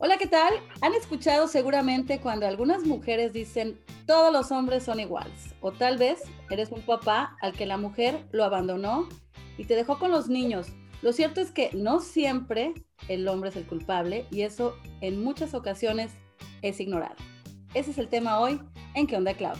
Hola, ¿qué tal? Han escuchado seguramente cuando algunas mujeres dicen todos los hombres son iguales. O tal vez eres un papá al que la mujer lo abandonó y te dejó con los niños. Lo cierto es que no siempre el hombre es el culpable y eso en muchas ocasiones es ignorado. Ese es el tema hoy en ¿Qué onda, Clau?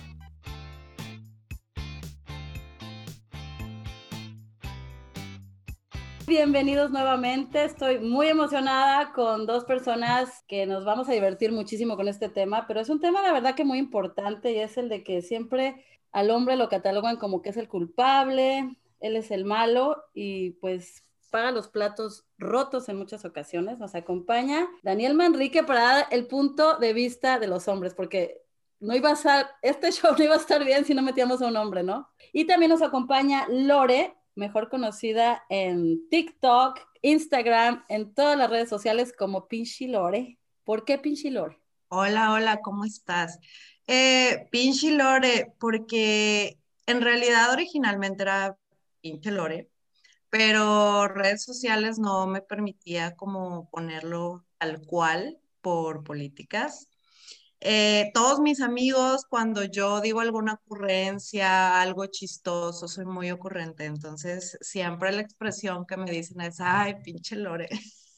Bienvenidos nuevamente. Estoy muy emocionada con dos personas que nos vamos a divertir muchísimo con este tema, pero es un tema de verdad que muy importante y es el de que siempre al hombre lo catalogan como que es el culpable, él es el malo y pues paga los platos rotos en muchas ocasiones. Nos acompaña Daniel Manrique para dar el punto de vista de los hombres, porque no iba a ser, este show no iba a estar bien si no metíamos a un hombre, ¿no? Y también nos acompaña Lore, mejor conocida en TikTok, Instagram, en todas las redes sociales como Pinchi Lore. ¿Por qué Pinchi Lore? Hola, hola, ¿cómo estás? Eh, Pinchi Lore, porque en realidad originalmente era Pinche Lore, pero redes sociales no me permitía como ponerlo tal cual por políticas. Eh, todos mis amigos, cuando yo digo alguna ocurrencia, algo chistoso, soy muy ocurrente, entonces siempre la expresión que me dicen es, ay, pinche Lore.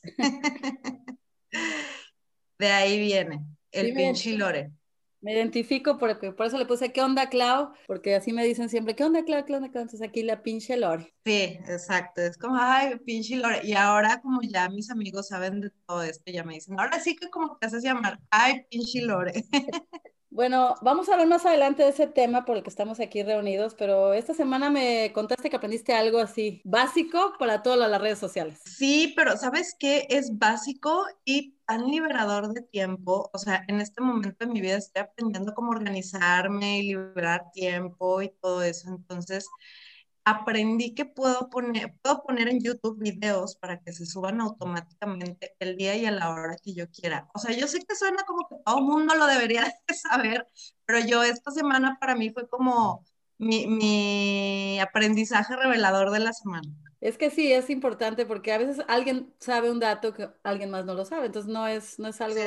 De ahí viene, el pinche Lore. Me identifico porque por eso le puse ¿qué onda, Clau? Porque así me dicen siempre, ¿qué onda, Clau? ¿Qué onda, Clau? Entonces aquí la pinche Lore. Sí, exacto. Es como, ay, pinche Lore. Y ahora, como ya mis amigos saben de todo esto, ya me dicen, ahora sí que como te haces llamar, ay, pinche Lore. Bueno, vamos a hablar más adelante de ese tema por el que estamos aquí reunidos, pero esta semana me contaste que aprendiste algo así básico para todas las redes sociales. Sí, pero ¿sabes qué? Es básico y tan liberador de tiempo. O sea, en este momento de mi vida estoy aprendiendo cómo organizarme y liberar tiempo y todo eso. Entonces, aprendí que puedo poner, puedo poner en YouTube videos para que se suban automáticamente el día y a la hora que yo quiera. O sea, yo sé que suena como que todo el mundo lo debería de saber, pero yo esta semana para mí fue como mi, mi aprendizaje revelador de la semana. Es que sí, es importante porque a veces alguien sabe un dato que alguien más no lo sabe, entonces no es, no es algo,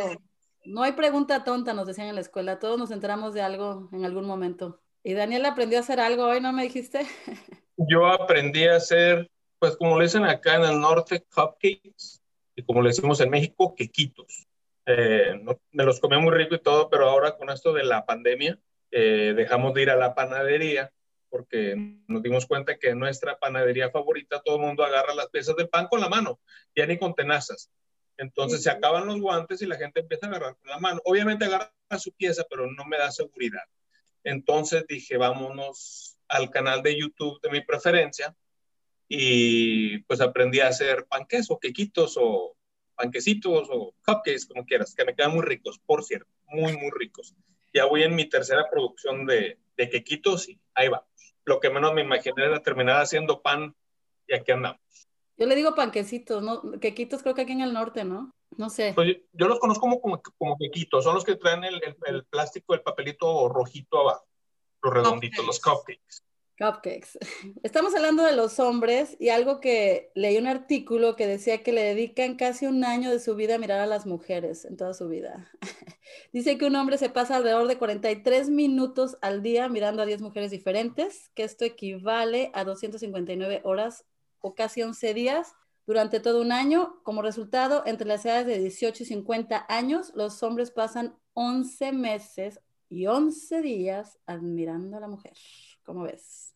no hay pregunta tonta, nos decían en la escuela, todos nos enteramos de algo en algún momento. ¿Y Daniel aprendió a hacer algo hoy, no me dijiste? yo aprendí a hacer, pues como le dicen acá en el norte, cupcakes, y como le decimos en México, quequitos. Eh, me los comía muy rico y todo, pero ahora con esto de la pandemia, eh, dejamos de ir a la panadería porque nos dimos cuenta que en nuestra panadería favorita todo el mundo agarra las piezas del pan con la mano, ya ni con tenazas. Entonces se acaban los guantes y la gente empieza a agarrar con la mano. Obviamente agarra su pieza, pero no me da seguridad. Entonces dije, vámonos al canal de YouTube de mi preferencia y pues aprendí a hacer panques o quequitos o panquecitos o cupcakes, como quieras, que me quedan muy ricos, por cierto, muy, muy ricos. Ya voy en mi tercera producción de, de quequitos y ahí vamos. Lo que menos me imaginé era terminar haciendo pan y aquí andamos. Yo le digo panquecitos, ¿no? Quequitos creo que aquí en el norte, ¿no? No sé. Pues yo, los conozco como, como, como, quequitos, son los que traen el, el plástico, el papelito rojito abajo los redonditos, los cupcakes. Cupcakes. Estamos hablando de los hombres y algo que leí un artículo que decía que le dedican casi un año de su vida a mirar a las mujeres en toda su vida. Dice que un hombre se pasa alrededor de 43 minutos al día mirando a 10 mujeres diferentes, que esto equivale a 259 horas o casi 11 días durante todo un año. Como resultado, entre las edades de 18 y 50 años, los hombres pasan 11 meses y 11 días admirando a la mujer. ¿Cómo ves?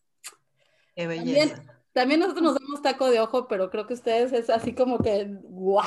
Qué belleza. También, nosotros nos damos taco de ojo, pero creo que ustedes es así como que ¡guau!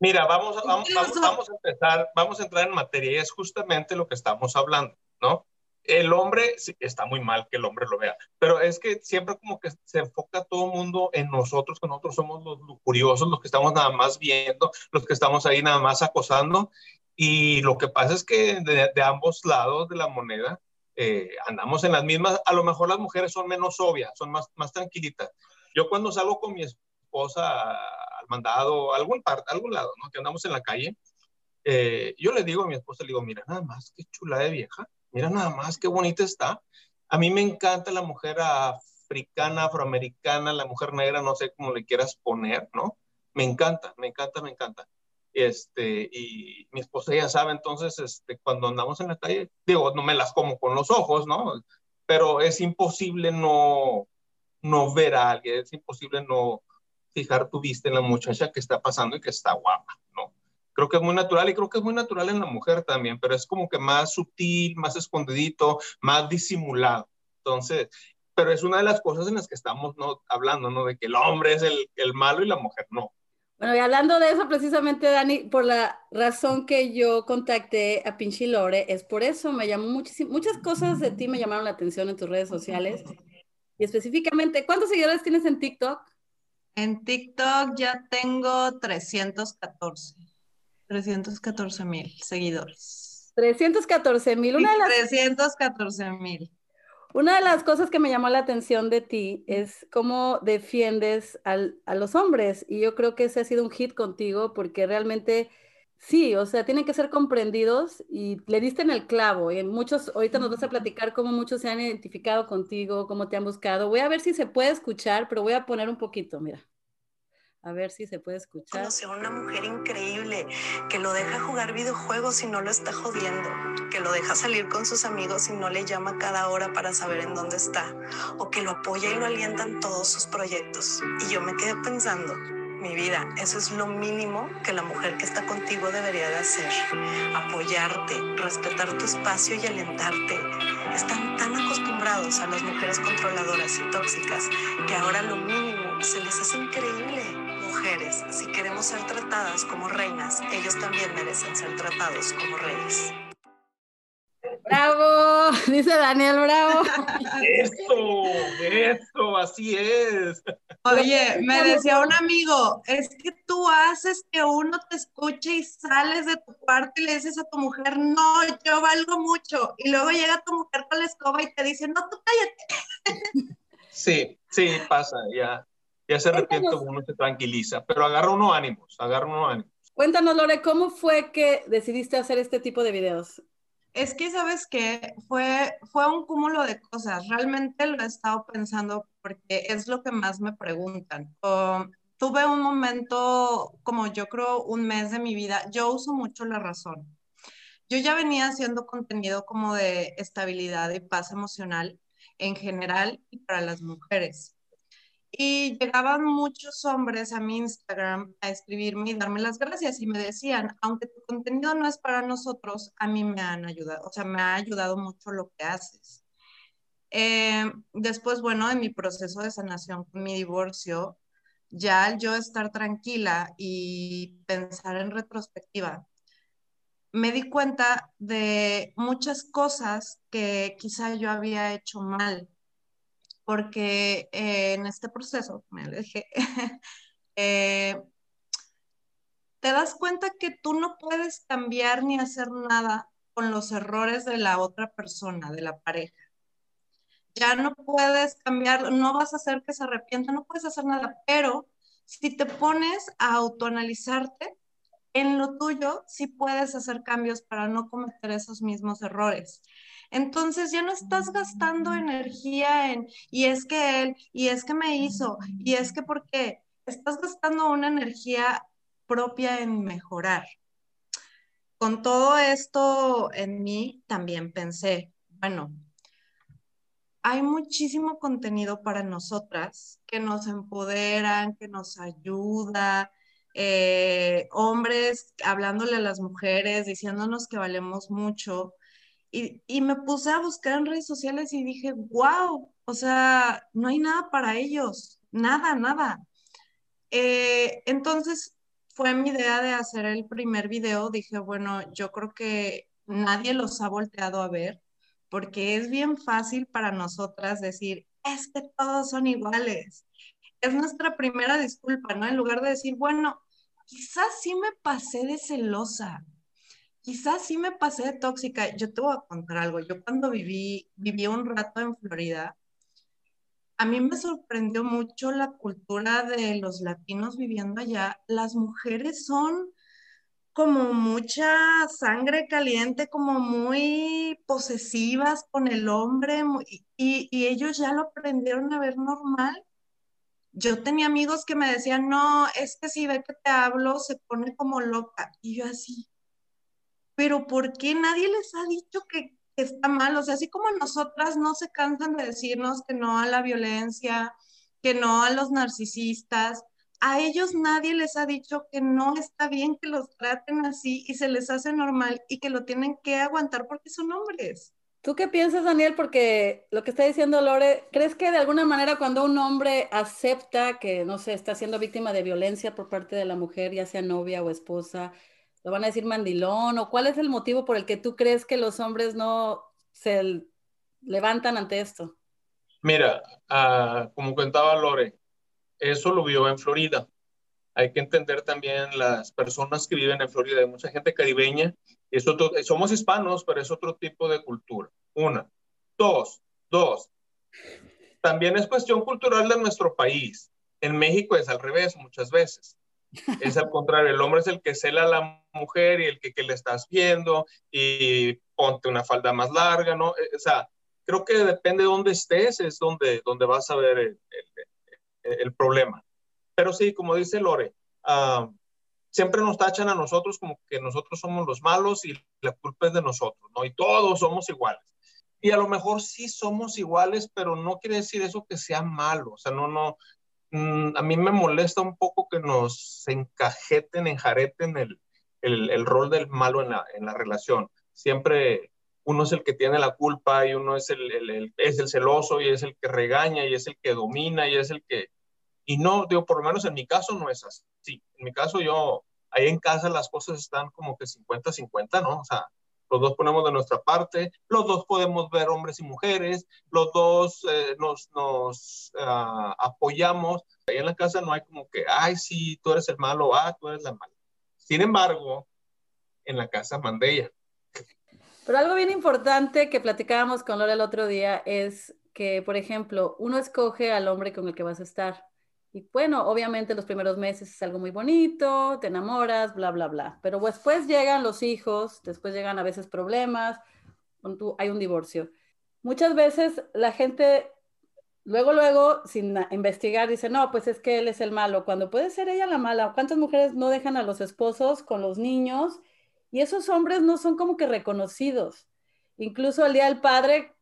Mira, vamos, vamos, vamos, a empezar, vamos a entrar en materia y es justamente lo que estamos hablando, ¿no? El hombre, sí, está muy mal que el hombre lo vea, pero es que siempre como que se enfoca todo el mundo en nosotros, que nosotros somos los curiosos, los que estamos nada más viendo, los que estamos ahí nada más acosando, y lo que pasa es que de, ambos lados de la moneda eh, andamos en las mismas, a lo mejor las mujeres son menos obvias, son más, más tranquilitas. Yo cuando salgo con mi esposa al mandado, a algún, parte, algún lado, ¿no? que andamos en la calle, eh, yo le digo a mi esposa, le digo, mira nada más, qué chula de vieja, mira nada más, qué bonita está. A mí me encanta la mujer africana, afroamericana, la mujer negra, no sé cómo le quieras poner, ¿no? Me encanta, me encanta, me encanta este, y mi esposa ya sabe, entonces, este, cuando andamos en la calle, digo, no me las como con los ojos, ¿no? Pero es imposible no, no ver a alguien, es imposible no fijar tu vista en la muchacha que está pasando y que está guapa, ¿no? Creo que es muy natural y creo que es muy natural en la mujer también, pero es como que más sutil, más escondidito, más disimulado. Entonces, pero es una de las cosas en las que estamos ¿no? hablando, ¿no? De que el hombre es el, el malo y la mujer no. Bueno, y hablando de eso precisamente, Dani, por la razón que yo contacté a Pinchi Lore, es por eso, me llamó muchísimo, muchas cosas de ti me llamaron la atención en tus redes sociales. Y específicamente, ¿cuántos seguidores tienes en TikTok? En TikTok ya tengo 314. 314 mil seguidores. 314 mil. Una de las... 314 mil. Una de las cosas que me llamó la atención de ti es cómo defiendes al, a los hombres y yo creo que ese ha sido un hit contigo porque realmente sí, o sea, tienen que ser comprendidos y le diste en el clavo. Y muchos, ahorita nos vas a platicar cómo muchos se han identificado contigo, cómo te han buscado. Voy a ver si se puede escuchar, pero voy a poner un poquito, mira. A ver si se puede escuchar. Conoció a una mujer increíble que lo deja jugar videojuegos y no lo está jodiendo, que lo deja salir con sus amigos y no le llama cada hora para saber en dónde está, o que lo apoya y lo alienta en todos sus proyectos. Y yo me quedé pensando, mi vida, eso es lo mínimo que la mujer que está contigo debería de hacer. Apoyarte, respetar tu espacio y alentarte. Están tan acostumbrados a las mujeres controladoras y tóxicas que ahora lo mínimo se les hace increíble mujeres, si queremos ser tratadas como reinas, ellos también merecen ser tratados como reyes. Bravo, dice Daniel, bravo. Eso, eso, así es. Oye, me decía un amigo, es que tú haces que uno te escuche y sales de tu cuarto y le dices a tu mujer, no, yo valgo mucho. Y luego llega tu mujer con la escoba y te dice, no, tú cállate. Sí, sí, pasa, ya ya se arrepiente, uno se tranquiliza, pero agarra uno ánimos, agarra uno ánimos. Cuéntanos, Lore, ¿cómo fue que decidiste hacer este tipo de videos? Es que, ¿sabes qué? Fue, fue un cúmulo de cosas. Realmente lo he estado pensando porque es lo que más me preguntan. tuve un momento, como yo creo, un mes de mi vida. Yo uso mucho la razón. Yo ya venía haciendo contenido como de estabilidad y paz emocional en general y para las mujeres. Y llegaban muchos hombres a mi Instagram a escribirme y darme las gracias y me decían, aunque tu contenido no es para nosotros, a mí me han ayudado, o sea, me ha ayudado mucho lo que haces. Eh, después, bueno, en mi proceso de sanación con mi divorcio, ya al yo estar tranquila y pensar en retrospectiva, me di cuenta de muchas cosas que quizá yo había hecho mal porque eh, en este proceso, me dije, eh, te das cuenta que tú no puedes cambiar ni hacer nada con los errores de la otra persona, de la pareja. Ya no puedes cambiar, no vas a hacer que se arrepienta, no puedes hacer nada, pero si te pones a autoanalizarte, en lo tuyo sí puedes hacer cambios para no cometer esos mismos errores. Entonces ya no estás gastando energía en, y es que él, y es que me hizo, y es que porque estás gastando una energía propia en mejorar. Con todo esto en mí también pensé, bueno, hay muchísimo contenido para nosotras que nos empoderan, que nos ayuda, eh, hombres hablándole a las mujeres, diciéndonos que valemos mucho. Y, me puse a buscar en redes sociales y dije, wow, o sea, no hay nada para ellos, nada, nada. Eh, entonces fue mi idea de hacer el primer video. Dije, bueno, yo creo que nadie los ha volteado a ver porque es bien fácil para nosotras decir, es que todos son iguales. Es nuestra primera disculpa, ¿no? En lugar de decir, bueno, quizás sí me pasé de celosa, quizás sí me pasé de tóxica. Yo te voy a contar algo. Yo cuando viví, viví un rato en Florida, a mí me sorprendió mucho la cultura de los latinos viviendo allá. Las mujeres son como mucha sangre caliente, como muy posesivas con el hombre, y, y ellos ya lo aprendieron a ver normal. Yo tenía amigos que me decían, no, es que si ve que te hablo, se pone como loca. Y yo así, pero ¿por qué nadie les ha dicho que, está mal? O sea, así como nosotras no se cansan de decirnos que no a la violencia, que no a los narcisistas, a ellos nadie les ha dicho que no está bien que los traten así y se les hace normal y que lo tienen que aguantar porque son hombres. ¿Tú qué piensas, Daniel? Porque lo que está diciendo Lore, ¿crees que de alguna manera cuando un hombre acepta que, no sé, está siendo víctima de violencia por parte de la mujer, ya sea novia o esposa, lo van a decir mandilón? ¿O cuál es el motivo por el que tú crees que los hombres no se levantan ante esto? Mira, ah, como contaba Lore, eso lo vio en Florida. Hay que entender también las personas que viven en Florida. Hay mucha gente caribeña. Es somos hispanos, pero es otro tipo de cultura. Una. Dos. Dos. También es cuestión cultural de nuestro país. En México es al revés muchas veces. Es al contrario, el hombre es el que cela la mujer y el que, que le estás viendo y ponte una falda más larga, ¿no? O sea, creo que depende de dónde estés, es donde, donde vas a ver el, el problema. Pero sí, como dice Lore, ah, siempre nos tachan a nosotros como que nosotros somos los malos y la culpa es de nosotros, ¿no? Y todos somos iguales. Y a lo mejor sí somos iguales, pero no quiere decir eso que sea malo. O sea, no, no, mm, a mí me molesta un poco que nos encajeten, enjareten el, el, rol del malo en la, en la relación. Siempre uno es el que tiene la culpa y uno es el, el, es el celoso y es el que regaña y es el que domina y es el que... Y no, digo, por lo menos en mi caso no es así. Sí, en mi caso yo, ahí en casa las cosas están como que 50-50, ¿no? O sea, los dos ponemos de nuestra parte, los dos podemos ver hombres y mujeres, los dos eh, nos, nos uh, apoyamos. Ahí en la casa no hay como que, ay, sí, tú eres el malo, ah, tú eres la mala. Sin embargo, en la casa manda ella. Pero algo bien importante que platicábamos con Laura el otro día es que, por ejemplo, uno escoge al hombre con el que vas a estar. Y bueno, obviamente los primeros meses es algo muy bonito, te enamoras, bla, bla, bla. Pero después llegan los hijos, después llegan a veces problemas, hay un divorcio. Muchas veces la gente, luego, luego, sin investigar, dice, no, pues es que él es el malo, cuando puede ser ella la mala. ¿Cuántas mujeres no dejan a los esposos con los niños? Y esos hombres no son como que reconocidos. Incluso el Día del Padre,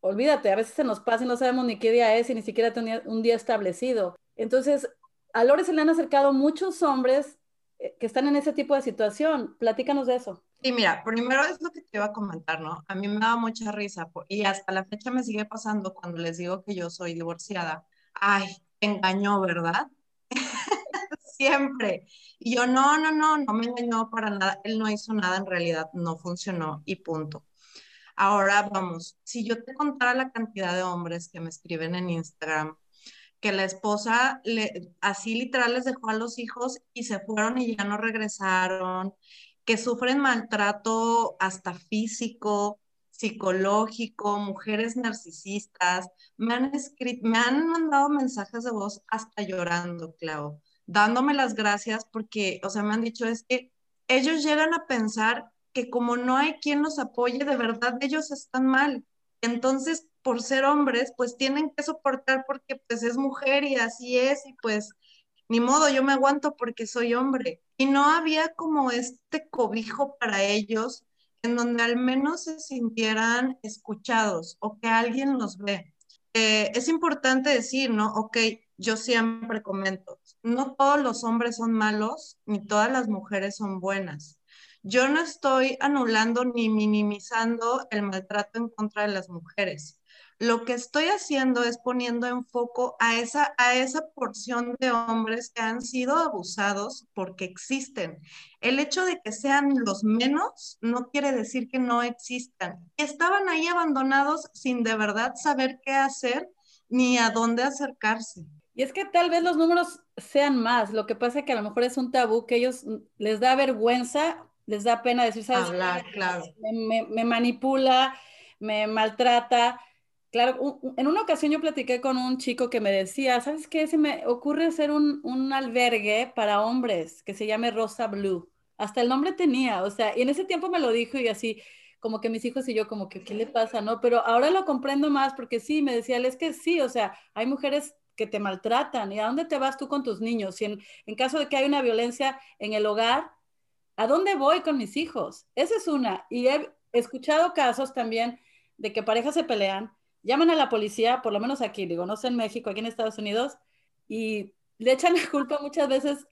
olvídate, a veces se nos pasa y no sabemos ni qué día es y ni siquiera tenía un día establecido. Entonces, a Lore se le han acercado muchos hombres eh, que están en ese tipo de situación. Platícanos de eso. Y mira, primero es lo que te iba a comentar, ¿no? A mí me da mucha risa y hasta la fecha me sigue pasando cuando les digo que yo soy divorciada. Ay, te engañó, ¿verdad? siempre. Y yo, no, no, no, no me engañó para nada, él no hizo nada, en realidad no funcionó y punto. Ahora vamos, si yo te contara la cantidad de hombres que me escriben en Instagram, que la esposa le, así literal les dejó a los hijos y se fueron y ya no regresaron, que sufren maltrato hasta físico, psicológico, mujeres narcisistas, me han escrito, me han mandado mensajes de voz hasta llorando, Clau dándome las gracias porque, o sea, me han dicho es que ellos llegan a pensar que como no hay quien los apoye, de verdad ellos están mal. Entonces, por ser hombres, pues tienen que soportar porque pues es mujer y así es y pues ni modo, yo me aguanto porque soy hombre. Y no había como este cobijo para ellos en donde al menos se sintieran escuchados o que alguien los ve. Eh, es importante decir, ¿no? Ok, yo siempre comento, no todos los hombres son malos, ni todas las mujeres son buenas. Yo no estoy anulando ni minimizando el maltrato en contra de las mujeres. Lo que estoy haciendo es poniendo en foco a esa, a esa porción de hombres que han sido abusados porque existen. El hecho de que sean los menos no quiere decir que no existan. Estaban ahí abandonados sin de verdad saber qué hacer ni a dónde acercarse. Y es que tal vez los números sean más, lo que pasa es que a lo mejor es un tabú que ellos mm, les da vergüenza, les da pena decir, ¿sabes? Hablar, claro. Me, manipula, me maltrata. Claro, en una ocasión yo platiqué con un chico que me decía, ¿sabes qué? Se me ocurre hacer un, un albergue para hombres que se llame Rosa Blue. Hasta el nombre tenía, o sea, y en ese tiempo me lo dijo y así, como que mis hijos y yo como que, ¿qué le pasa? ¿No? Pero ahora lo comprendo más porque sí, me decía él, es que sí, o sea, hay mujeres que te maltratan. ¿Y a dónde te vas tú con tus niños? Si en, en caso de que hay una violencia en el hogar, ¿a dónde voy con mis hijos? Esa es una. Y he escuchado casos también de que parejas se pelean, llaman a la policía, por lo menos aquí, digo, no sé en México, aquí en Estados Unidos, y le echan la culpa muchas veces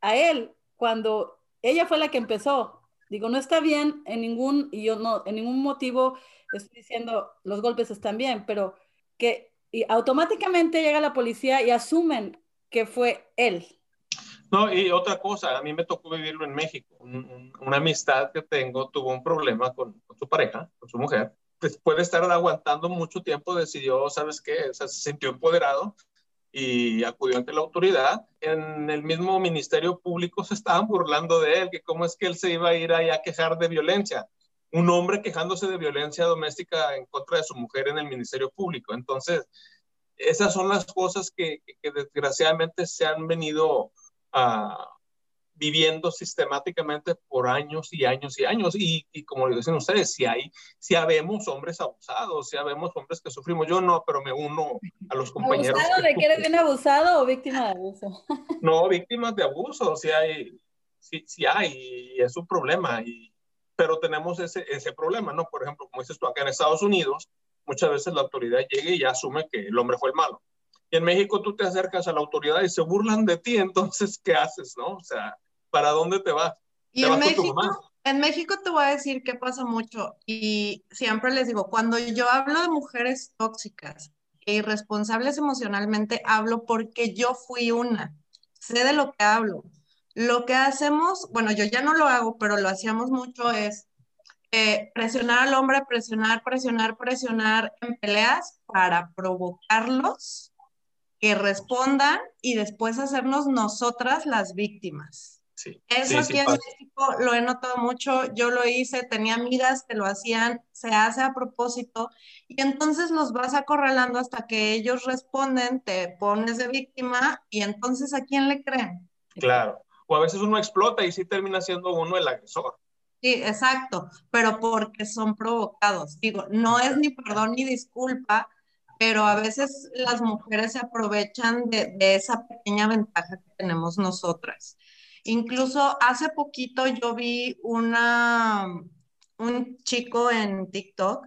a él cuando ella fue la que empezó. Digo, no está bien en ningún, y yo no, en ningún motivo estoy diciendo los golpes están bien, pero que y automáticamente llega la policía y asumen que fue él. No, y otra cosa, a mí me tocó vivirlo en México. una amistad que tengo tuvo un problema con, su pareja, con su mujer. Después de estar aguantando mucho tiempo, decidió, ¿sabes qué? se sintió empoderado y acudió ante la autoridad. En el mismo Ministerio Público se estaban burlando de él, que cómo es que él se iba a ir ahí a quejar de violencia. Un hombre quejándose de violencia doméstica en contra de su mujer en el Ministerio Público. Entonces, esas son las cosas que, que desgraciadamente se han venido a, viviendo sistemáticamente por años y años y años. Y, y como dicen ustedes, si hay, si habemos hombres abusados, si habemos hombres que sufrimos, yo no, pero me uno a los compañeros. ¿Abusado de que eres bien abusado o víctima de abuso? No, víctimas de abuso, sí hay, sí, sí hay, y es un problema. Y, pero tenemos ese, ese problema, ¿no? Por ejemplo, como dices tú, acá en Estados Unidos, muchas veces la autoridad llega y asume que el hombre fue el malo. Y en México tú te acercas a la autoridad y se burlan de ti, entonces, ¿qué haces, no? O sea, ¿para dónde te vas? Y en, México, en México te voy a decir que pasa mucho y siempre les digo, cuando yo hablo de mujeres tóxicas e irresponsables emocionalmente, hablo porque yo fui una, sé de lo que hablo. Lo que hacemos, bueno, yo ya no lo hago, pero lo hacíamos mucho es eh, presionar al hombre, presionar, presionar, presionar en peleas para provocarlos que respondan y después hacernos nosotras las víctimas. Eso aquí en México lo he notado mucho, yo lo hice, tenía amigas que lo hacían, se hace a propósito y entonces los vas acorralando hasta que ellos responden, te pones de víctima y entonces ¿a quién le creen? Claro, o a veces uno explota y sí termina siendo uno el agresor. Sí, exacto, pero porque son provocados. Digo, no es ni perdón ni disculpa, pero a veces las mujeres se aprovechan de, de esa pequeña ventaja que tenemos nosotras. Incluso hace poquito yo vi una, un chico en TikTok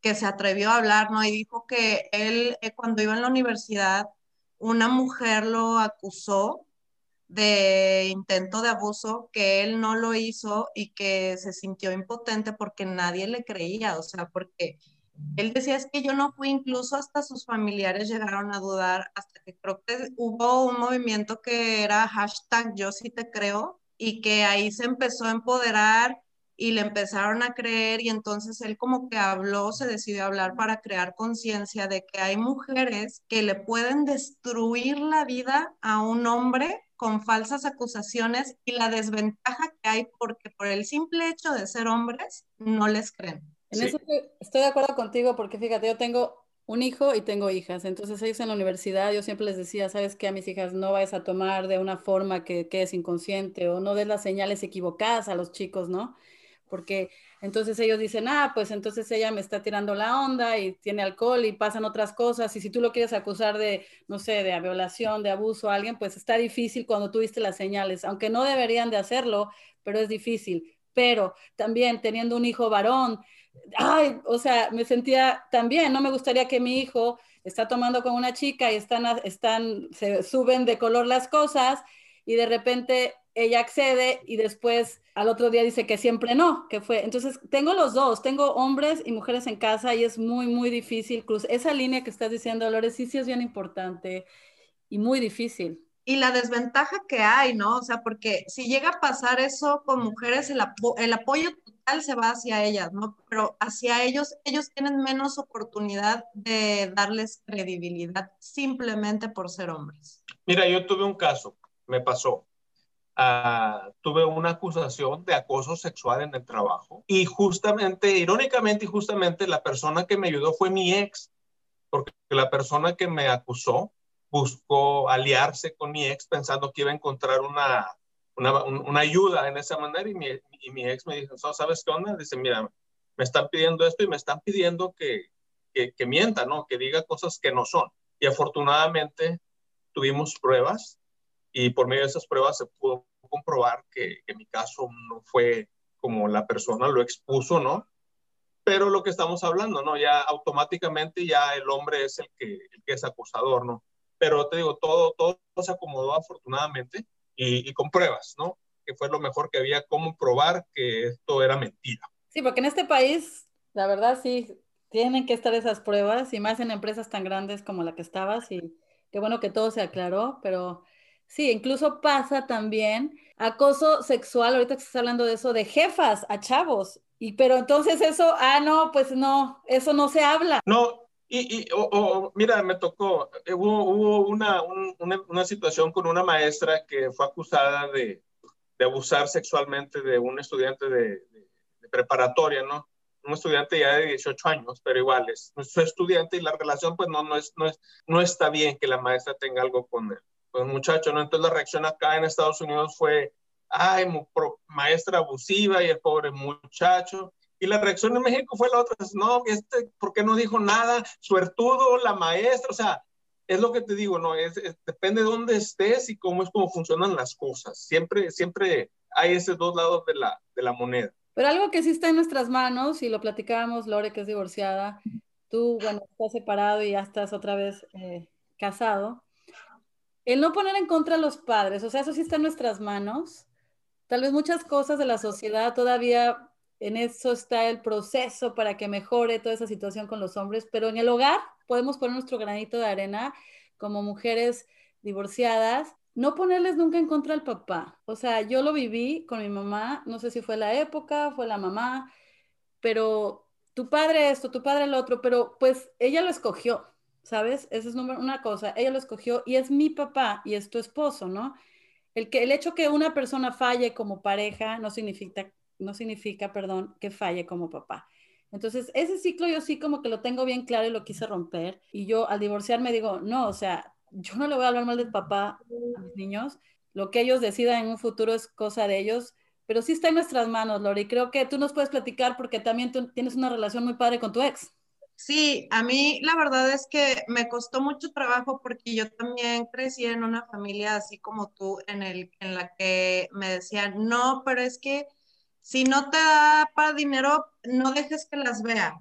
que se atrevió a hablar, ¿no? Y dijo que él, eh, cuando iba en la universidad, una mujer lo acusó de intento de abuso, que él no lo hizo y que se sintió impotente porque nadie le creía, o sea, porque él decía es que yo no fui, incluso hasta sus familiares llegaron a dudar, hasta que creo que hubo un movimiento que era hashtag yo sí te creo y que ahí se empezó a empoderar y le empezaron a creer y entonces él como que habló, se decidió hablar para crear conciencia de que hay mujeres que le pueden destruir la vida a un hombre con falsas acusaciones y la desventaja que hay porque por el simple hecho de ser hombres no les creen. En eso estoy, de acuerdo contigo porque fíjate, yo tengo un hijo y tengo hijas, entonces ellos en la universidad yo siempre les decía, sabes que a mis hijas no vayas a tomar de una forma que, que es inconsciente o no des las señales equivocadas a los chicos, ¿no? Porque entonces ellos dicen, ah, pues entonces ella me está tirando la onda y tiene alcohol y pasan otras cosas. Y si tú lo quieres acusar de, no sé, de violación, de abuso a alguien, pues está difícil cuando tuviste las señales, aunque no deberían de hacerlo, pero es difícil. Pero también teniendo un hijo varón, ay, o sea, me sentía también, no me gustaría que mi hijo está tomando con una chica y están, están, se suben de color las cosas y de repente ella accede y después al otro día dice que siempre no, que fue. Entonces, tengo los dos, tengo hombres y mujeres en casa y es muy, muy difícil cruzar. Esa línea que estás diciendo, Lores, sí, sí es bien importante y muy difícil. Y la desventaja que hay, ¿no? O sea, porque si llega a pasar eso con mujeres, el apoyo se va hacia ellas, ¿no? Pero hacia ellos, ellos tienen menos oportunidad de darles credibilidad simplemente por ser hombres. Mira, yo tuve un caso, me pasó. Uh, tuve una acusación de acoso sexual en el trabajo y justamente, irónicamente y justamente, la persona que me ayudó fue mi ex, porque la persona que me acusó buscó aliarse con mi ex pensando que iba a encontrar una una, una, ayuda en esa manera y mi, y mi ex me dijo, ¿sabes qué onda? Dice, mira, me están pidiendo esto y me están pidiendo que, que, que, mienta, ¿no? Que diga cosas que no son. Y afortunadamente tuvimos pruebas y por medio de esas pruebas se pudo comprobar que, que mi caso no fue como la persona lo expuso, ¿no? Pero lo que estamos hablando, ¿no? Ya automáticamente ya el hombre es el que, el que es acusador, ¿no? Pero te digo, todo, todo se acomodó afortunadamente y, y con pruebas, ¿no? Que fue lo mejor que había, cómo probar que esto era mentira. Sí, porque en este país, la verdad, sí, tienen que estar esas pruebas y más en empresas tan grandes como la que estabas y qué bueno que todo se aclaró, pero sí, incluso pasa también acoso sexual, ahorita que estás hablando de eso, de jefas a chavos, y pero entonces eso, ah, no, pues no, eso no se habla. No, y, y mira, me tocó, eh, hubo, hubo una, una, una, situación con una maestra que fue acusada de, de abusar sexualmente de un estudiante de, de, de preparatoria, ¿no? un estudiante ya de 18 años, pero igual es nuestro estudiante y la relación pues no, no, es, no, es, no está bien que la maestra tenga algo con con el muchacho, ¿no? Entonces la reacción acá en Estados Unidos fue, ay, maestra abusiva y el pobre muchacho. Y la reacción en México fue la otra, no, este, ¿por qué no dijo nada? Suertudo, la maestra, o sea, es lo que te digo, ¿no? Es, es, depende de dónde estés y cómo es cómo funcionan las cosas. Siempre, siempre hay esos dos lados de la, de la moneda. Pero algo que sí está en nuestras manos, y lo platicábamos, Lore, que es divorciada, tú, bueno, estás separado y ya estás otra vez eh, casado. El no poner en contra a los padres, o sea, eso sí está en nuestras manos. Tal vez muchas cosas de la sociedad todavía en eso está el proceso para que mejore toda esa situación con los hombres, pero en el hogar podemos poner nuestro granito de arena como mujeres divorciadas no ponerles nunca en contra al papá. O sea, yo lo viví con mi mamá, no sé si fue la época, fue la mamá, pero tu padre esto, tu padre el otro, pero pues ella lo escogió, ¿sabes? Esa es una cosa, ella lo escogió y es mi papá y es tu esposo, ¿no? El, que, el hecho que una persona falle como pareja no significa, no significa, perdón, que falle como papá. Entonces, ese ciclo yo sí como que lo tengo bien claro y lo quise romper. Y yo al divorciarme digo, no, o sea, yo no le voy a hablar mal del papá a mis niños. Lo que ellos decidan en un futuro es cosa de ellos, pero sí está en nuestras manos, Lori. Creo que tú nos puedes platicar porque también tú tienes una relación muy padre con tu ex. Sí, a mí la verdad es que me costó mucho trabajo porque yo también crecí en una familia así como tú, en, el, en la que me decían, no, pero es que si no te da para dinero, no dejes que las vea.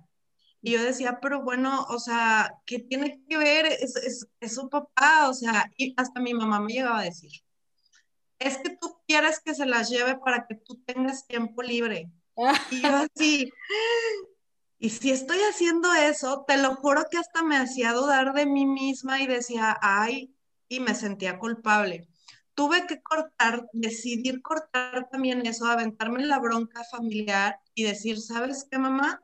Y yo decía, pero bueno, o sea, ¿qué tiene que ver? Es, es, es, su papá, o sea, y hasta mi mamá me llegaba a decir, es que tú quieres que se las lleve para que tú tengas tiempo libre. Y yo así, y si estoy haciendo eso, te lo juro que hasta me hacía dudar de mí misma y decía, ay, y me sentía culpable. Tuve que cortar, decidir cortar también eso, aventarme la bronca familiar y decir, ¿sabes qué, mamá?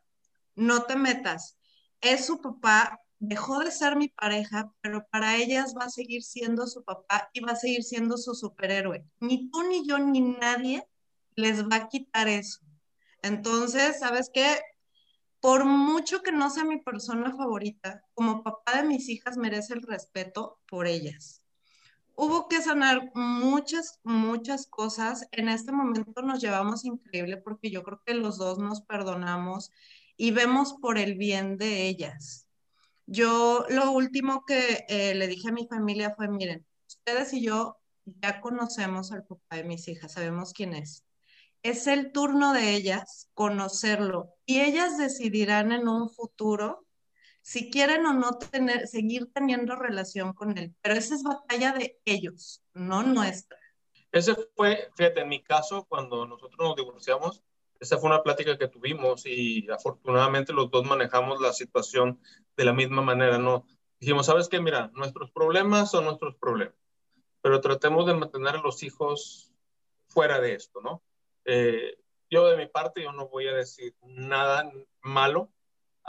no te metas. Es su papá, dejó de ser mi pareja, pero para ellas va a seguir siendo su papá y va a seguir siendo su superhéroe. Ni tú, ni yo, ni nadie les va a quitar eso. Entonces, ¿sabes qué? Por mucho que no sea mi persona favorita, como papá de mis hijas merece el respeto por ellas. Hubo que sanar muchas, muchas cosas. En este momento nos llevamos increíble porque yo creo que los dos nos perdonamos y vemos por el bien de ellas. Yo lo último que eh, le dije a mi familia fue, miren, ustedes y yo ya conocemos al papá de mis hijas, sabemos quién es. Es el turno de ellas conocerlo y ellas decidirán en un futuro si quieren o no tener, seguir teniendo relación con él. Pero esa es batalla de ellos, no nuestra. Ese fue, fíjate, en mi caso, cuando nosotros nos divorciamos, esa fue una plática que tuvimos y afortunadamente los dos manejamos la situación de la misma manera, ¿no? Dijimos, ¿sabes qué? Mira, nuestros problemas son nuestros problemas, pero tratemos de mantener a los hijos fuera de esto, ¿no? Eh, yo de mi parte, yo no voy a decir nada malo,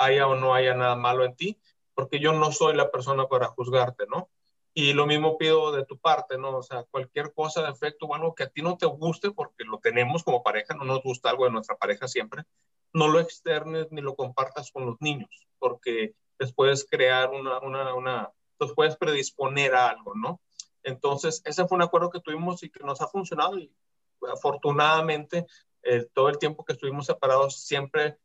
haya o no haya nada malo en ti, porque yo no soy la persona para juzgarte, ¿no? Y lo mismo pido de tu parte, ¿no? O sea, cualquier cosa, de efecto o algo que a ti no te guste, porque lo tenemos como pareja, no nos gusta algo de nuestra pareja siempre, no lo externes ni lo compartas con los niños, porque les puedes crear una, una, una, los puedes predisponer a algo, ¿no? Entonces, ese fue un acuerdo que tuvimos y que nos ha funcionado y afortunadamente eh, todo el tiempo que estuvimos separados siempre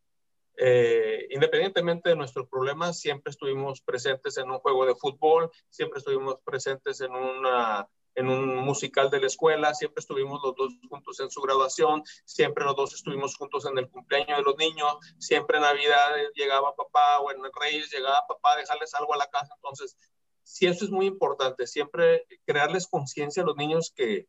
eh, independientemente de nuestros problemas, siempre estuvimos presentes en un juego de fútbol, siempre estuvimos presentes en una en un musical de la escuela, siempre estuvimos los dos juntos en su graduación, siempre los dos estuvimos juntos en el cumpleaños de los niños, siempre en Navidad llegaba papá o en Reyes llegaba papá a dejarles algo a la casa. Entonces, sí, eso es muy importante, siempre crearles conciencia a los niños que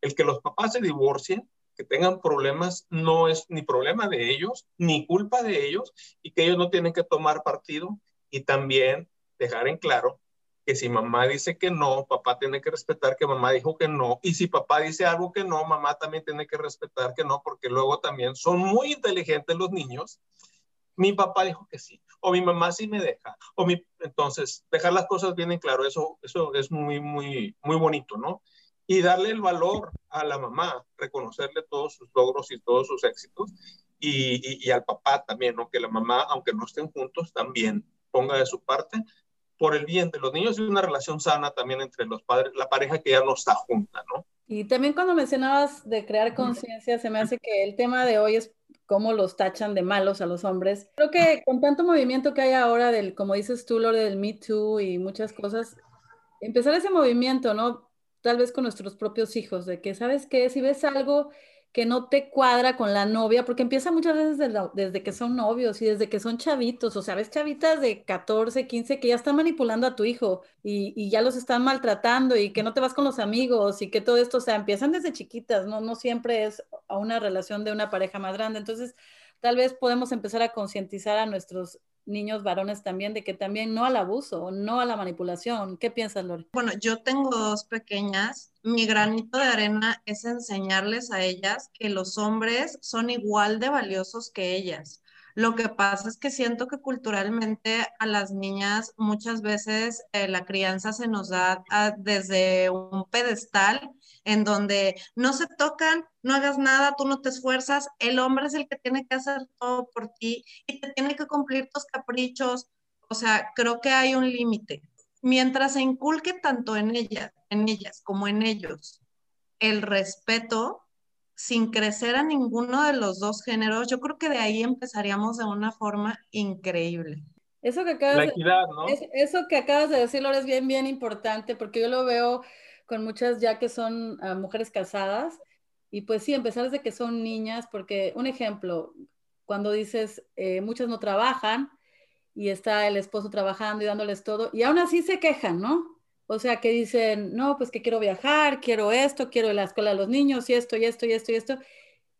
el que los papás se divorcien, que tengan problemas, no es ni problema de ellos, ni culpa de ellos, y que ellos no tienen que tomar partido, y también dejar en claro que si mamá dice que no, papá tiene que respetar que mamá dijo que no, y si papá dice algo que no, mamá también tiene que respetar que no, porque luego también son muy inteligentes los niños. Mi papá dijo que sí, o mi mamá sí me deja, o mi, entonces dejar las cosas bien en claro, eso, eso es muy, muy, muy bonito, ¿no? Y darle el valor a la mamá, reconocerle todos sus logros y todos sus éxitos, y, al papá también, ¿no? Que la mamá, aunque no estén juntos, también ponga de su parte por el bien de los niños y una relación sana también entre los padres, la pareja que ya no está junta, ¿no? Y también cuando mencionabas de crear conciencia, se me hace que el tema de hoy es cómo los tachan de malos a los hombres. Creo que con tanto movimiento que hay ahora del, como dices tú, lo del Me Too y muchas cosas, empezar ese movimiento, ¿no? Tal vez con nuestros propios hijos, de que, ¿sabes qué? Si ves algo que no te cuadra con la novia, porque empieza muchas veces desde, que son novios y desde que son chavitos, o sea, ves chavitas de 14, 15 que ya están manipulando a tu hijo y, y, ya los están maltratando y que no te vas con los amigos y que todo esto, o sea, empiezan desde chiquitas, no, no siempre es a una relación de una pareja más grande. Entonces, tal vez podemos empezar a concientizar a nuestros niños varones también de que también no al abuso, no a la manipulación. ¿Qué piensas, Lore? Bueno, yo tengo dos pequeñas. Mi granito de arena es enseñarles a ellas que los hombres son igual de valiosos que ellas. Lo que pasa es que siento que culturalmente a las niñas muchas veces eh, la crianza se nos da ah, desde un pedestal en donde no se tocan, no hagas nada, tú no te esfuerzas, el hombre es el que tiene que hacer todo por ti y te tiene que cumplir tus caprichos. O sea, creo que hay un límite. Mientras se inculque tanto en ellas, en ellas como en ellos el respeto, sin crecer a ninguno de los dos géneros, yo creo que de ahí empezaríamos de una forma increíble. Eso que acabas, de, eso que acabas de decir, Laura, es bien, bien importante, porque yo lo veo con muchas ya que son ah, mujeres casadas, y pues sí, empezar desde que son niñas, porque un ejemplo, cuando dices, eh, muchas no trabajan, y está el esposo trabajando y dándoles todo, y aún así se quejan, ¿no? O sea, que dicen, no, pues que quiero viajar, quiero esto, quiero la escuela de los niños y esto y esto y esto y esto.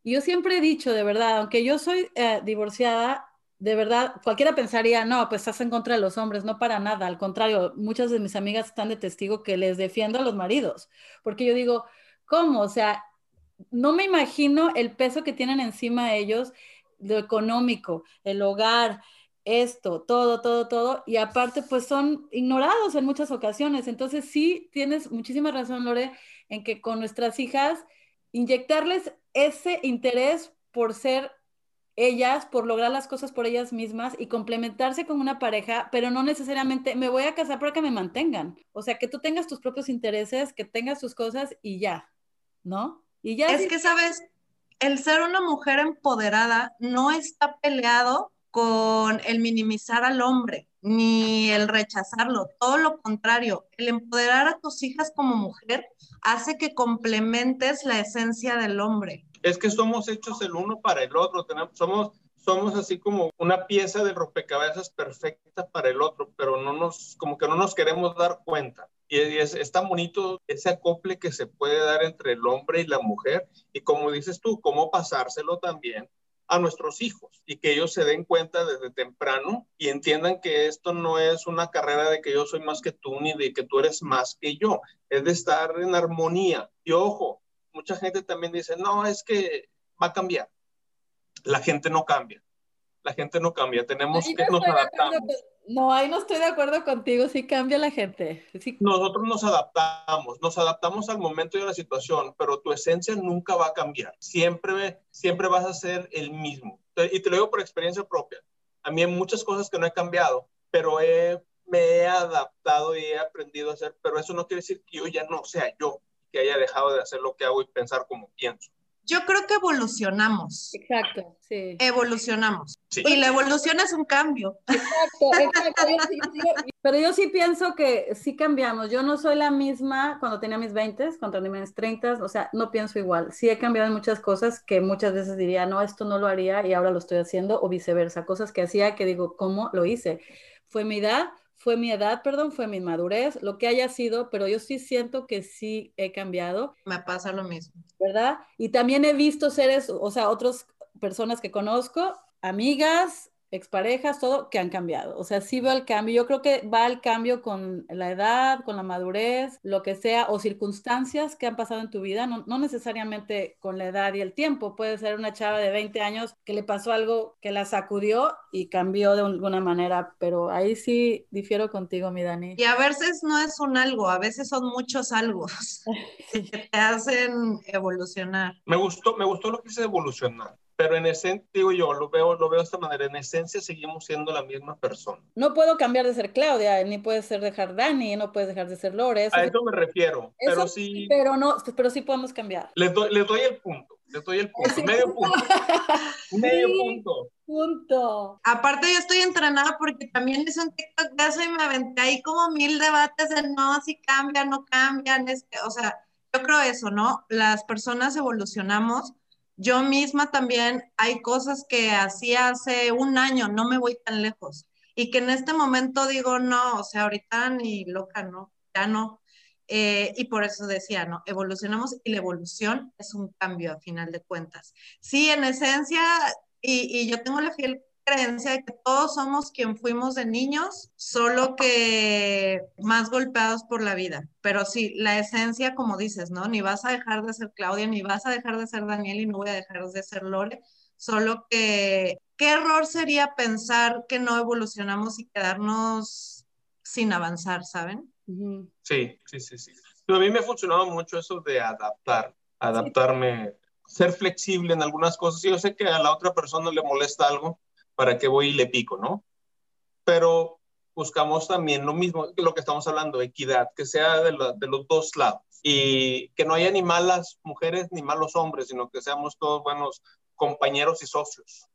Y yo siempre he dicho, de verdad, aunque yo soy eh, divorciada, de verdad, cualquiera pensaría, no, pues estás en contra de los hombres, no para nada. Al contrario, muchas de mis amigas están de testigo que les defiendo a los maridos, porque yo digo, ¿cómo? O sea, no me imagino el peso que tienen encima ellos, lo económico, el hogar, esto, todo, todo, todo, y aparte pues son ignorados en muchas ocasiones. Entonces sí tienes muchísima razón, Lore, en que con nuestras hijas inyectarles ese interés por ser ellas, por lograr las cosas por ellas mismas y complementarse con una pareja, pero no necesariamente me voy a casar para que me mantengan. O sea, que tú tengas tus propios intereses, que tengas tus cosas y ya, ¿no? Y ya. Es que, sabes, el ser una mujer empoderada no está peleado con el minimizar al hombre ni el rechazarlo, todo lo contrario, el empoderar a tus hijas como mujer hace que complementes la esencia del hombre. Es que somos hechos el uno para el otro, tenemos, somos, somos así como una pieza de rompecabezas perfecta para el otro, pero no nos, como que no nos queremos dar cuenta. Y es, es, tan bonito ese acople que se puede dar entre el hombre y la mujer, y como dices tú, cómo pasárselo también a nuestros hijos y que ellos se den cuenta desde temprano y entiendan que esto no es una carrera de que yo soy más que tú ni de que tú eres más que yo, es de estar en armonía. Y ojo, mucha gente también dice, no, es que va a cambiar. La gente no cambia, la gente no cambia, tenemos que nos adaptamos. No, ahí no estoy de acuerdo contigo, sí cambia la gente. Nosotros nos adaptamos, nos adaptamos al momento y a la situación, pero tu esencia nunca va a cambiar. Siempre, siempre vas a ser el mismo. Y te lo digo por experiencia propia. A mí hay muchas cosas que no he cambiado, pero me he adaptado y he aprendido a hacer, pero eso no quiere decir que yo ya no sea yo, que haya dejado de hacer lo que hago y pensar como pienso. yo creo que evolucionamos. Exacto, sí. Evolucionamos. Y la evolución es un cambio. Exacto, exacto. pero yo sí pienso que sí cambiamos. Yo no soy la misma cuando tenía mis 20, cuando tenía mis 30, o sea, no pienso igual. Sí he cambiado en muchas cosas que muchas veces diría, no, esto no lo haría y ahora lo estoy haciendo, o viceversa. Cosas que hacía que digo, ¿cómo lo hice? Fue mi edad, fue mi edad, perdón, fue mi madurez, lo que haya sido, pero yo sí siento que sí he cambiado. Me pasa lo mismo. ¿Verdad? Y también he visto seres, o sea, otras personas que conozco, amigas, exparejas, todo, que han cambiado. O sea, sí veo el cambio. Yo creo que va el cambio con la edad, con la madurez, lo que sea, o circunstancias que han pasado en tu vida, no, no necesariamente con la edad y el tiempo. Puede ser una chava de 20 años que le pasó algo que la sacudió y cambió de alguna manera, pero ahí sí difiero contigo, mi Dani. Y a veces no es un algo, a veces son muchos algo que te hacen evolucionar. Me gustó, me gustó lo que dice evolucionar pero en esencia, digo yo, lo veo, lo veo de esta manera, en esencia seguimos siendo la misma persona. No puedo cambiar de ser Claudia, ni puedes ser dejar Dani, no puedes dejar de ser Lore. a eso me refiero, pero sí. Pero no, pero sí podemos cambiar. Les doy, les doy el punto, les doy el punto, medio punto. medio punto. Punto. Aparte yo estoy entrenada porque también hice un TikTok de eso y me aventé ahí como mil debates de no, si cambian, no cambian, es que, o sea, yo creo eso, ¿no? Las personas evolucionamos yo misma también hay cosas que hacía hace un año, no me voy tan lejos, y que en este momento digo, no, o sea, ahorita ni loca, no, ya no. Eh, y por eso decía, ¿no? Evolucionamos y la evolución es un cambio a final de cuentas. Sí, en esencia, y, y yo tengo la fiel creencia de que todos somos quien fuimos de niños, solo que más golpeados por la vida. Pero sí, la esencia, como dices, ¿no? Ni vas a dejar de ser Claudia, ni vas a dejar de ser Daniel y no voy a dejar de ser Lore, solo que qué error sería pensar que no evolucionamos y quedarnos sin avanzar, ¿saben? Sí, sí, sí, sí. a mí me ha funcionado mucho eso de adaptar, adaptarme, ser flexible en algunas cosas. Yo sé que a la otra persona le molesta algo, para qué voy y le pico, ¿no? Pero buscamos también lo mismo lo que estamos hablando, equidad, que sea de, de, los dos lados y que no haya ni malas mujeres ni malos hombres, sino que seamos todos buenos compañeros y socios.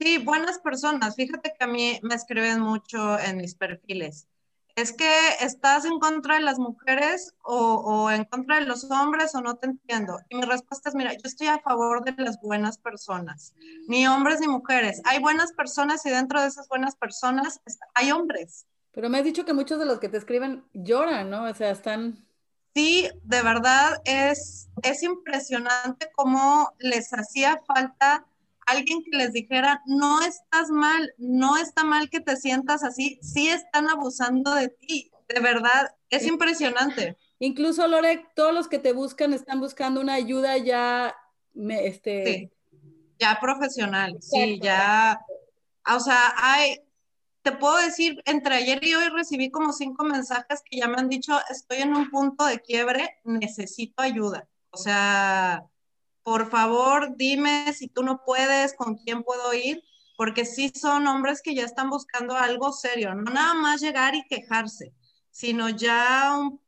Sí, buenas personas. Fíjate que a mí me escriben mucho en mis perfiles es que estás en contra de las mujeres o, en contra de los hombres o no te entiendo. Y mi respuesta es, mira, yo estoy a favor de las buenas personas, ni hombres ni mujeres. Hay buenas personas y dentro de esas buenas personas hay hombres. Pero me has dicho que muchos de los que te escriben lloran, ¿no? O sea, están... Sí, de verdad es, es impresionante cómo les hacía falta alguien que les dijera, no estás mal, no está mal que te sientas así, sí están abusando de ti, de verdad, es impresionante. Incluso, Lore, todos los que te buscan están buscando una ayuda ya, este... ya profesional, sí, ya, o sea, hay, te puedo decir, entre ayer y hoy recibí como cinco mensajes que ya me han dicho, estoy en un punto de quiebre, necesito ayuda. O sea, por favor, dime si tú no puedes, con quién puedo ir, porque sí son hombres que ya están buscando algo serio, no nada más llegar y quejarse, sino ya un,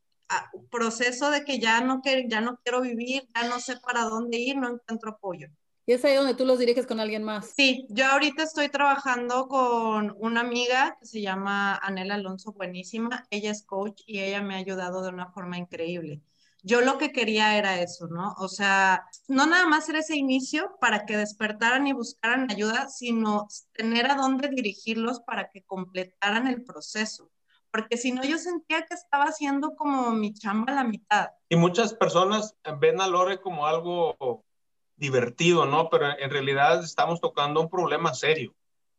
proceso de que ya no, que, ya no quiero vivir, ya no sé para dónde ir, no encuentro apoyo. ¿Y es ahí donde tú los diriges con alguien más? Sí, yo ahorita estoy trabajando con una amiga que se llama Anela Alonso, buenísima. Ella es coach y ella me ha ayudado de una forma increíble yo lo que quería era eso, ¿no? O sea, no nada más era ese inicio para que despertaran y buscaran ayuda, sino tener a dónde dirigirlos para que completaran el proceso. Porque si no, yo sentía que estaba haciendo como mi chamba a la mitad. Y muchas personas ven a Lore como algo divertido, ¿no? Pero en realidad estamos tocando un problema serio,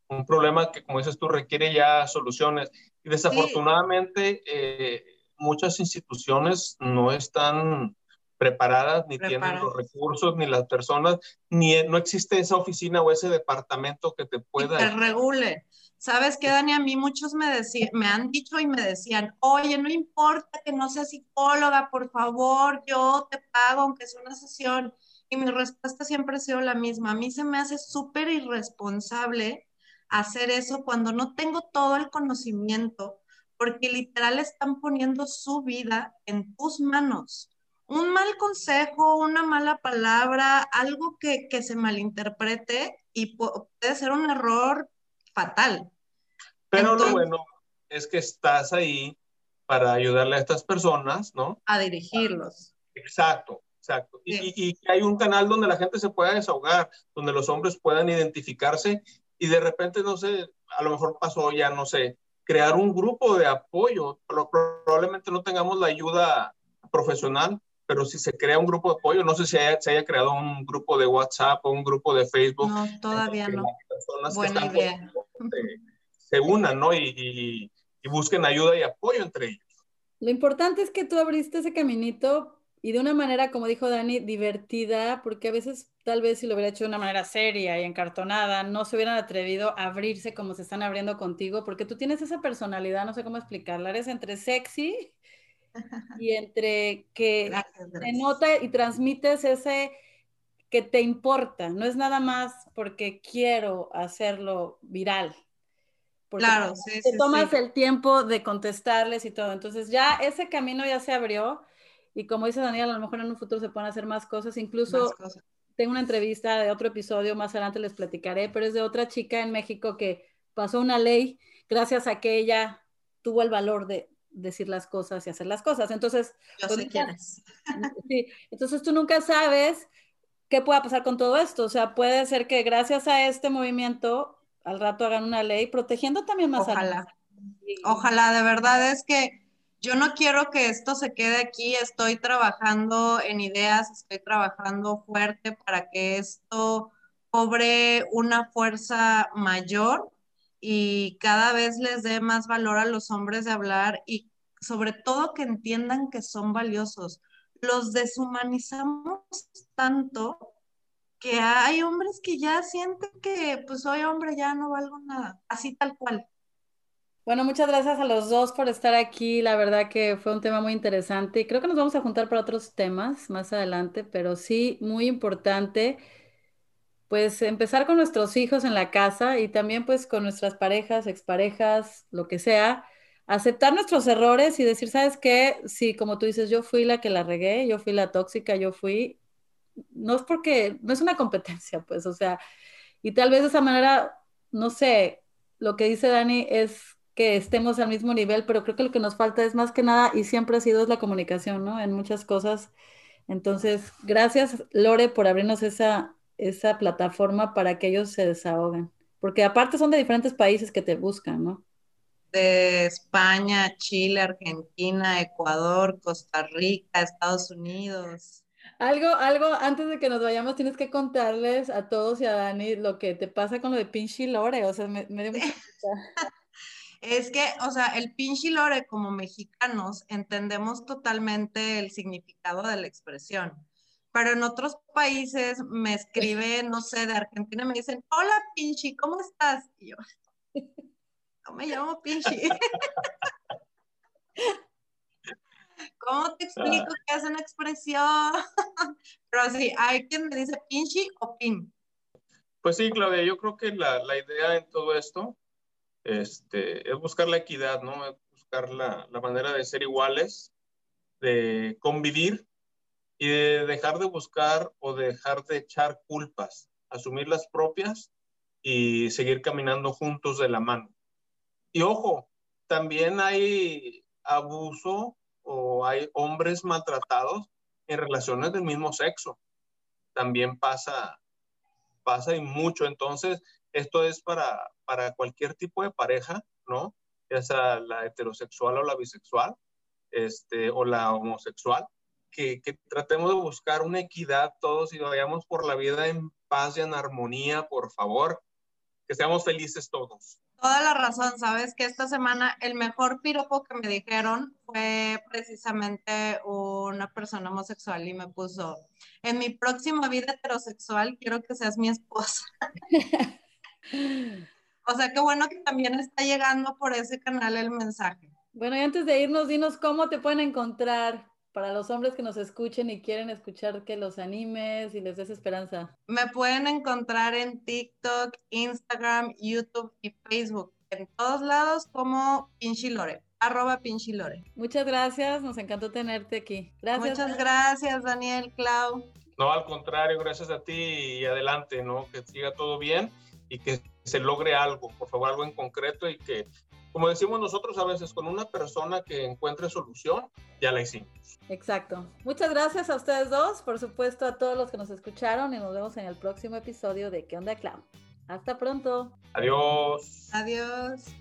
un problema que, como dices tú, requiere ya soluciones. Y desafortunadamente, eh, muchas instituciones no están preparadas, ni tienen los recursos, ni las personas, ni no existe esa oficina o ese departamento que te pueda... que regule. ¿Sabes qué, Dani? A mí muchos me, decían, me han dicho y me decían, oye, no importa que no sea psicóloga, por favor, yo te pago aunque sea una sesión. Y mi respuesta siempre ha sido la misma. A mí se me hace súper irresponsable hacer eso cuando no tengo todo el conocimiento porque literal están poniendo su vida en tus manos. un mal consejo, una mala palabra, algo que, que se malinterprete y puede ser un error fatal. Pero lo bueno es que estás ahí para ayudarle a estas personas, ¿no? A dirigirlos. Exacto, exacto. Y, y, hay un canal donde la gente se pueda desahogar, donde los hombres puedan identificarse y de repente, no sé, a lo mejor pasó ya, no sé, crear un grupo de apoyo. Probablemente no tengamos la ayuda profesional, pero si se crea un grupo de apoyo, no sé si se haya creado un grupo de WhatsApp o un grupo de Facebook. No, todavía no. Buena idea. Se, unan, ¿no? Y, y, busquen ayuda y apoyo entre ellos. Lo importante es que tú abriste ese caminito y de una manera, como dijo Dani, divertida, porque a veces tal vez si lo hubiera hecho de una manera seria y encartonada, no se hubieran atrevido a abrirse como se están abriendo contigo, porque tú tienes esa personalidad, no sé cómo explicarla, eres entre sexy y entre que te nota y transmites ese que te importa, no es nada más porque quiero hacerlo viral. Porque claro, te tomas el tiempo de contestarles y todo. Entonces ya ese camino ya se abrió y como dice Daniel, a lo mejor en un futuro se pueden hacer más cosas. Incluso tengo una entrevista de otro episodio, más adelante les platicaré, pero es de otra chica en México que pasó una ley gracias a que ella tuvo el valor de decir las cosas y hacer las cosas. Entonces, pues, Sí, entonces tú nunca sabes qué pueda pasar con todo esto. O sea, puede ser que gracias a este movimiento al rato hagan una ley protegiendo también más Ojalá. Ojalá, de verdad es que yo no quiero que esto se quede aquí. Estoy trabajando en ideas, estoy trabajando fuerte para que esto cobre una fuerza mayor y cada vez les dé más valor a los hombres de hablar y sobre todo que entiendan que son valiosos. Los deshumanizamos tanto que hay hombres que ya sienten que pues soy hombre, ya no valgo nada, así tal cual. Bueno, muchas gracias a los dos por estar aquí. La verdad que fue un tema muy interesante y creo que nos vamos a juntar para otros temas más adelante, pero sí, muy importante pues empezar con nuestros hijos en la casa y también pues con nuestras parejas, exparejas, lo que sea, aceptar nuestros errores y decir, ¿sabes qué? Sí, como tú dices, yo fui la que la regué, yo fui la tóxica, yo fui, no es porque, no es una competencia, pues, o sea, y tal vez de esa manera, no sé, lo que dice Dani es que estemos al mismo nivel, pero creo que lo que nos falta es más que nada, y siempre ha sido es la comunicación, ¿no? En muchas cosas. Entonces, gracias, Lore, por abrirnos esa esa plataforma para que ellos se desahoguen. Porque aparte son de diferentes países que te buscan, ¿no? De España, Chile, Argentina, Ecuador, Costa Rica, Estados Unidos. Algo, algo, antes de que nos vayamos, tienes que contarles a todos y a Dani lo que te pasa con lo de Pinchy Lore, o sea, me, dio mucha Es que, o sea, el Pinchy Lore como mexicanos entendemos totalmente el significado de la expresión pero en otros países me escriben, no sé, de Argentina, me dicen, hola Pinchi, ¿cómo estás? Y yo, no me llamo Pinchi. ¿Cómo te explico qué es una expresión? Pero sí, hay quien me dice Pinchi o Pin. Pues sí, Claudia, yo creo que la, la idea en todo esto este, es buscar la equidad, ¿no? Es buscar la, la manera de ser iguales, de convivir y de dejar de buscar o dejar de echar culpas, asumir las propias y seguir caminando juntos de la mano. Y ojo, también hay abuso o hay hombres maltratados en relaciones del mismo sexo. También pasa, pasa y mucho. Entonces, esto es para, para cualquier tipo de pareja, ¿no? Ya sea la heterosexual o la bisexual, este, o la homosexual que, tratemos de buscar una equidad todos y vayamos por la vida en paz y en armonía, por favor. Que seamos felices todos. Toda la razón, sabes que esta semana el mejor piropo que me dijeron fue precisamente una persona homosexual y me puso, en mi próxima vida heterosexual quiero que seas mi esposa. o sea, qué bueno que también está llegando por ese canal el mensaje. Bueno, y antes de irnos, dinos cómo te pueden encontrar para los hombres que nos escuchen y quieren escuchar que los animes y les des esperanza? Me pueden encontrar en TikTok, Instagram, YouTube y Facebook. En todos lados como Pinchi Lore. arroba pinchilore. Muchas gracias, nos encantó tenerte aquí. Gracias. Muchas gracias, Daniel, Clau. No, al contrario, gracias a ti y adelante, ¿no? Que siga todo bien y que se logre algo, por favor, algo en concreto y que, como decimos nosotros a veces, con una persona que encuentre solución, ya la hicimos. Exacto. Muchas gracias a ustedes dos, por supuesto a todos los que nos escucharon y nos vemos en el próximo episodio de ¿Qué onda, Clown? Hasta pronto. Adiós. Adiós.